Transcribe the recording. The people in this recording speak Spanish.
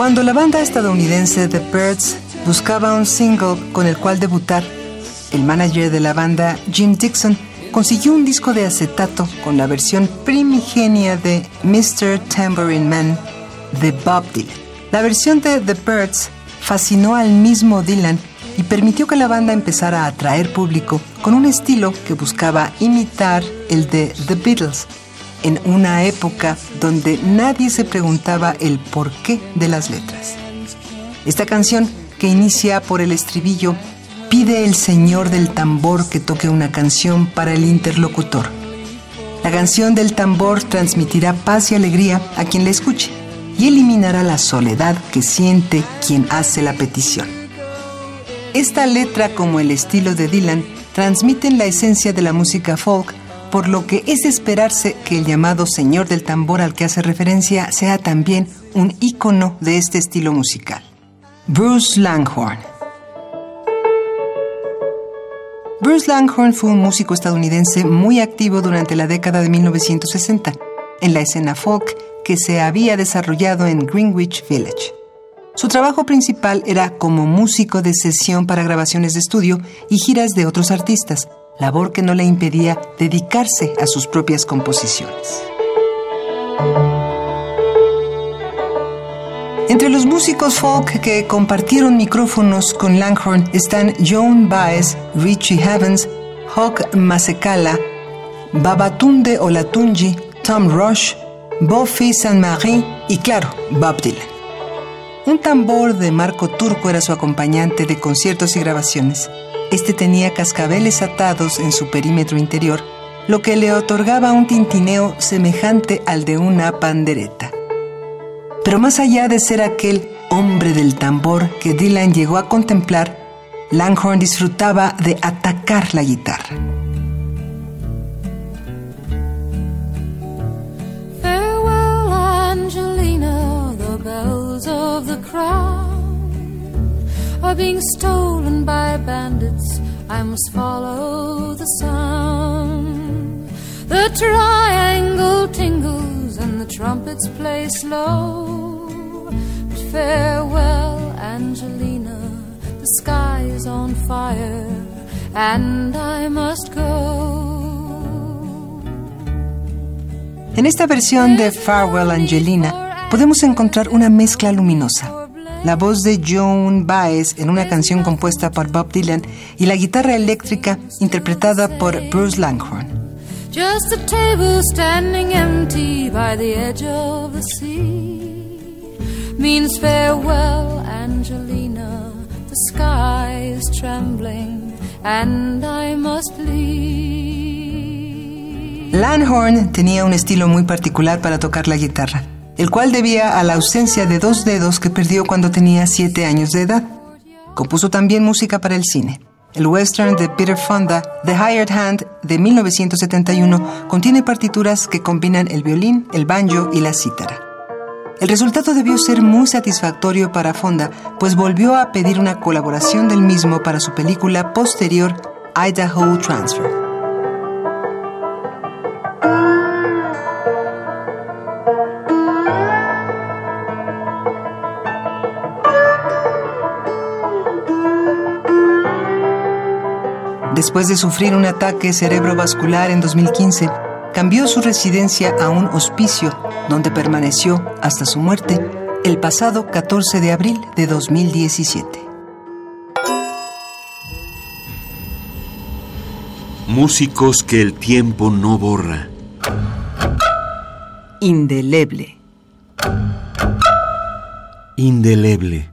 Cuando la banda estadounidense The Birds buscaba un single con el cual debutar, el manager de la banda, Jim Dixon, consiguió un disco de acetato con la versión primigenia de Mr. Tambourine Man de Bob Dylan. La versión de The Birds fascinó al mismo Dylan y permitió que la banda empezara a atraer público con un estilo que buscaba imitar el de The Beatles, en una época donde nadie se preguntaba el porqué de las letras. Esta canción, que inicia por el estribillo, pide el señor del tambor que toque una canción para el interlocutor. La canción del tambor transmitirá paz y alegría a quien la escuche y eliminará la soledad que siente quien hace la petición. Esta letra, como el estilo de Dylan, transmiten la esencia de la música folk por lo que es de esperarse que el llamado señor del tambor al que hace referencia sea también un ícono de este estilo musical. Bruce Langhorne. Bruce Langhorne fue un músico estadounidense muy activo durante la década de 1960 en la escena folk que se había desarrollado en Greenwich Village. Su trabajo principal era como músico de sesión para grabaciones de estudio y giras de otros artistas, labor que no le impedía dedicarse a sus propias composiciones. Entre los músicos folk que compartieron micrófonos con Langhorne están Joan Baez, Richie Havens, Hawk Masekala, Babatunde Olatunji, Tom Rush, Buffy Saint-Marie y, claro, Bob Dylan. Un tambor de marco turco era su acompañante de conciertos y grabaciones. Este tenía cascabeles atados en su perímetro interior, lo que le otorgaba un tintineo semejante al de una pandereta. Pero más allá de ser aquel hombre del tambor que Dylan llegó a contemplar, Langhorne disfrutaba de atacar la guitarra. Farewell, Angelina, the bells of the are being stolen by bandits, I must follow the sound. The triangle tingles and the trumpets play slow. Farewell, Angelina, the sky is on fire and I must go. En esta versión de Farewell Angelina podemos encontrar una mezcla luminosa la voz de Joan Baez en una canción compuesta por Bob Dylan y la guitarra eléctrica interpretada por Bruce Langhorne. Just a table standing empty by the edge of the sea means farewell, Angelina. The sky is trembling and I must leave. Langhorne tenía un estilo muy particular para tocar la guitarra el cual debía a la ausencia de dos dedos que perdió cuando tenía siete años de edad. Compuso también música para el cine. El western de Peter Fonda, The Hired Hand, de 1971, contiene partituras que combinan el violín, el banjo y la cítara. El resultado debió ser muy satisfactorio para Fonda, pues volvió a pedir una colaboración del mismo para su película posterior Idaho Transfer. Después de sufrir un ataque cerebrovascular en 2015, cambió su residencia a un hospicio donde permaneció hasta su muerte el pasado 14 de abril de 2017. Músicos que el tiempo no borra. Indeleble. Indeleble.